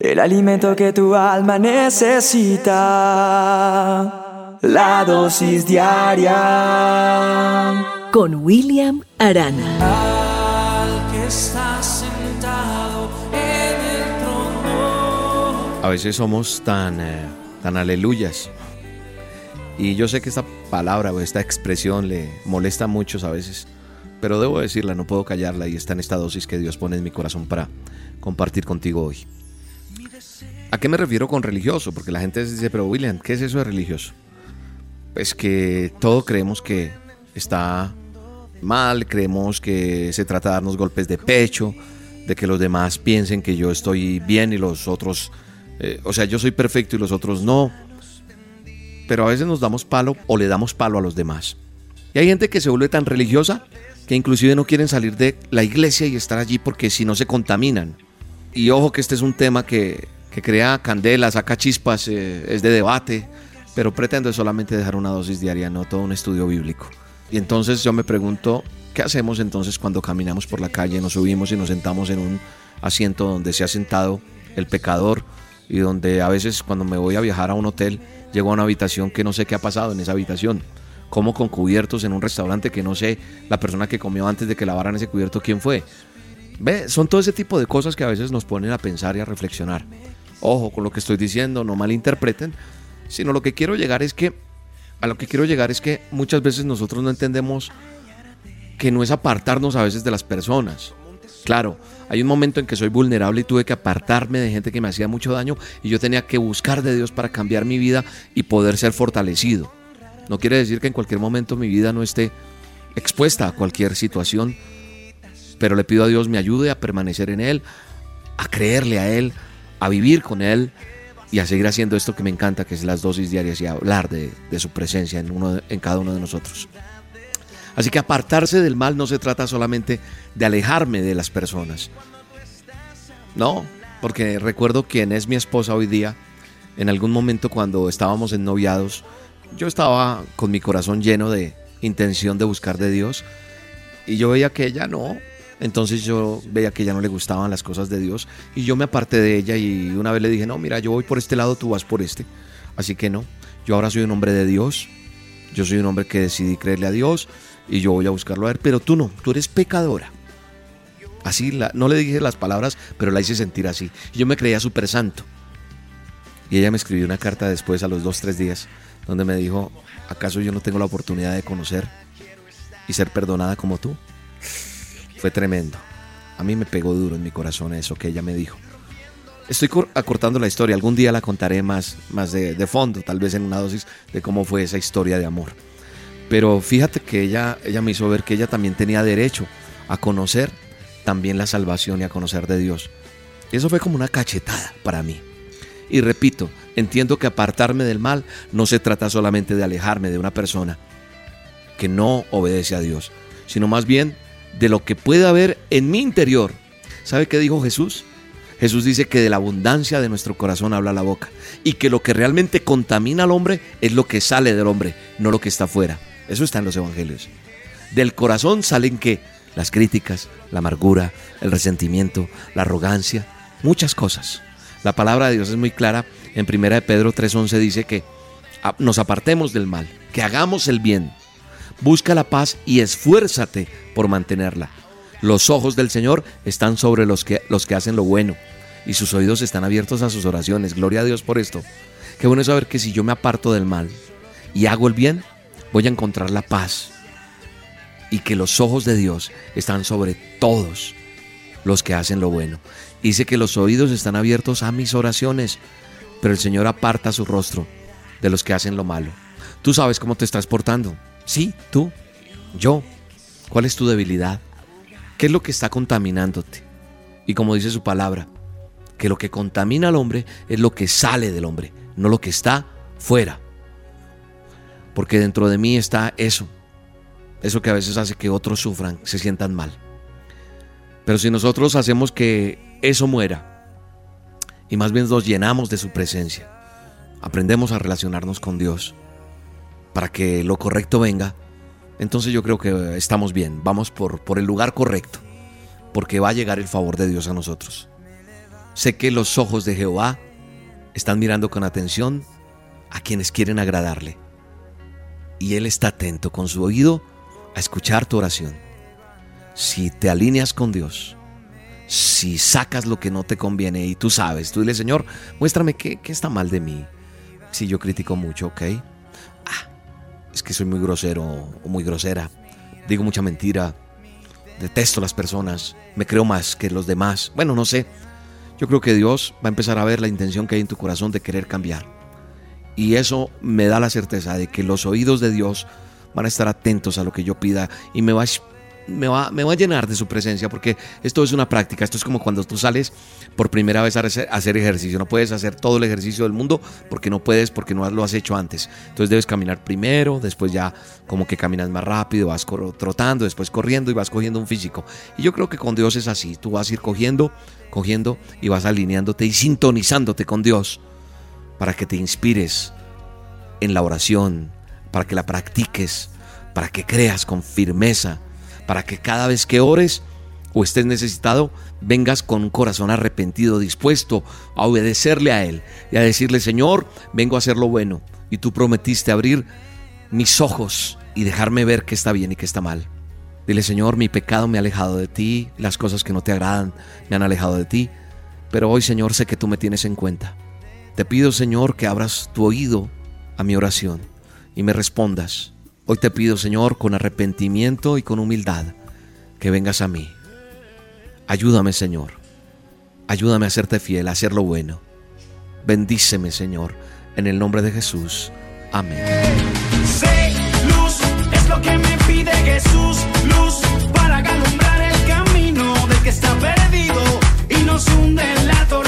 El alimento que tu alma necesita. La dosis diaria. Con William Arana. Al que está sentado en el trono. A veces somos tan, eh, tan aleluyas. Y yo sé que esta palabra o esta expresión le molesta a muchos a veces. Pero debo decirla, no puedo callarla y está en esta dosis que Dios pone en mi corazón para compartir contigo hoy. ¿A qué me refiero con religioso? Porque la gente dice, pero William, ¿qué es eso de religioso? Pues que todo creemos que está mal, creemos que se trata de darnos golpes de pecho, de que los demás piensen que yo estoy bien y los otros, eh, o sea, yo soy perfecto y los otros no. Pero a veces nos damos palo o le damos palo a los demás. Y hay gente que se vuelve tan religiosa que inclusive no quieren salir de la iglesia y estar allí porque si no se contaminan. Y ojo que este es un tema que que crea candela, saca chispas, eh, es de debate, pero pretendo solamente dejar una dosis diaria, no todo un estudio bíblico. Y entonces yo me pregunto, ¿qué hacemos entonces cuando caminamos por la calle, nos subimos y nos sentamos en un asiento donde se ha sentado el pecador y donde a veces cuando me voy a viajar a un hotel, llego a una habitación que no sé qué ha pasado en esa habitación? Como con cubiertos en un restaurante que no sé la persona que comió antes de que lavaran ese cubierto quién fue. ¿Ve? Son todo ese tipo de cosas que a veces nos ponen a pensar y a reflexionar. Ojo con lo que estoy diciendo, no malinterpreten, sino lo que quiero llegar es que, a lo que quiero llegar es que muchas veces nosotros no entendemos que no es apartarnos a veces de las personas. Claro, hay un momento en que soy vulnerable y tuve que apartarme de gente que me hacía mucho daño y yo tenía que buscar de Dios para cambiar mi vida y poder ser fortalecido. No quiere decir que en cualquier momento mi vida no esté expuesta a cualquier situación, pero le pido a Dios me ayude a permanecer en Él, a creerle a Él, a vivir con Él y a seguir haciendo esto que me encanta, que es las dosis diarias y hablar de, su presencia en, uno, en cada uno de nosotros. Así que apartarse del mal no se trata solamente de alejarme de las personas. No, porque recuerdo quién es mi esposa hoy día. En algún momento cuando estábamos en noviados, yo estaba con mi corazón lleno de intención de buscar de Dios y yo veía que ella no, entonces yo veía que ya no le gustaban las cosas de Dios y yo me aparté de ella y una vez le dije, no, mira, yo voy por este lado, tú vas por este. Así que no, yo ahora soy un hombre de Dios, yo soy un hombre que decidí creerle a Dios y yo voy a buscarlo a ver, pero tú no, tú eres pecadora. Así, la, no le dije las palabras, pero la hice sentir así. yo me creía súper santo. Y ella me escribió una carta después, a los dos, tres días, donde me dijo, ¿acaso yo no tengo la oportunidad de conocer y ser perdonada como tú? Fue tremendo. A mí me pegó duro en mi corazón eso que ella me dijo. Estoy acortando la historia, algún día la contaré más, más de, fondo, tal vez en una dosis de cómo fue esa historia de amor. Pero fíjate que ella, ella me hizo ver que ella también tenía derecho a conocer también la salvación y a conocer de Dios. Eso fue como una cachetada para mí. Y repito, entiendo que apartarme del mal no se trata solamente de alejarme de una persona que no obedece a Dios, sino más bien de lo que puede haber en mi interior. ¿Sabe qué dijo Jesús? Jesús dice que de la abundancia de nuestro corazón habla la boca y que lo que realmente contamina al hombre es lo que sale del hombre, no lo que está afuera. Eso está en los evangelios. Del corazón salen que las críticas, la amargura, el resentimiento, la arrogancia, muchas cosas. La palabra de Dios es muy clara. En 1 Pedro 3:11 dice que nos apartemos del mal, que hagamos el bien, Busca la paz y esfuérzate por mantenerla. Los ojos del Señor están sobre los que, los que hacen lo bueno y sus oídos están abiertos a sus oraciones. Gloria a Dios por esto. Qué bueno saber que si yo me aparto del mal y hago el bien, voy a encontrar la paz. Y que los ojos de Dios están sobre todos los que hacen lo bueno. Dice que los oídos están abiertos a mis oraciones, pero el Señor aparta su rostro de los que hacen lo malo. Tú sabes cómo te estás portando. Sí, tú, yo. ¿Cuál es tu debilidad? ¿Qué es lo que está contaminándote? Y como dice su palabra, que lo que contamina al hombre es lo que sale del hombre, no lo que está fuera. Porque dentro de mí está eso, eso que a veces hace que otros sufran, se sientan mal. Pero si nosotros hacemos que eso muera y más bien nos llenamos de su presencia, aprendemos a relacionarnos con Dios, para que lo correcto venga, entonces yo creo que estamos bien, vamos por, por el lugar correcto, porque va a llegar el favor de Dios a nosotros. Sé que los ojos de Jehová están mirando con atención a quienes quieren agradarle. Y Él está atento con su oído a escuchar tu oración. Si te alineas con Dios, si sacas lo que no te conviene y tú sabes, tú dile, Señor, muéstrame qué, está mal de mí. Si yo critico mucho, ¿ok? Es que soy muy grosero o muy grosera. Digo mucha mentira. Detesto a las personas. Me creo más que los demás. Bueno, no sé. Yo creo que Dios va a empezar a ver la intención que hay en tu corazón de querer cambiar. Y eso me da la certeza de que los oídos de Dios van a estar atentos a lo que yo pida y me va a me va, me va a llenar de su presencia porque esto es una práctica, esto es como cuando tú sales por primera vez a hacer ejercicio, no puedes hacer todo el ejercicio del mundo porque no puedes, porque no lo has hecho antes, entonces debes caminar primero, después ya como que caminas más rápido, vas trotando, después corriendo y vas cogiendo un físico. Y yo creo que con Dios es así, tú vas a ir cogiendo, cogiendo y vas alineándote y sintonizándote con Dios para que te inspires en la oración, para que la practiques, para que creas con firmeza para que cada vez que ores o estés necesitado, vengas con un corazón arrepentido, dispuesto a obedecerle a Él y a decirle, Señor, vengo a hacer lo bueno. Y tú prometiste abrir mis ojos y dejarme ver qué está bien y qué está mal. Dile, Señor, mi pecado me ha alejado de ti, las cosas que no te agradan me han alejado de ti, pero hoy, Señor, sé que tú me tienes en cuenta. Te pido, Señor, que abras tu oído a mi oración y me respondas Hoy te pido, Señor, con arrepentimiento y con humildad, que vengas a mí. Ayúdame, Señor. Ayúdame a hacerte fiel, a hacer lo bueno. Bendíceme, Señor, en el nombre de Jesús. Amén. Sé luz, es lo que me pide Jesús, luz para alumbrar el camino del que está perdido y nos hunde en la tormenta.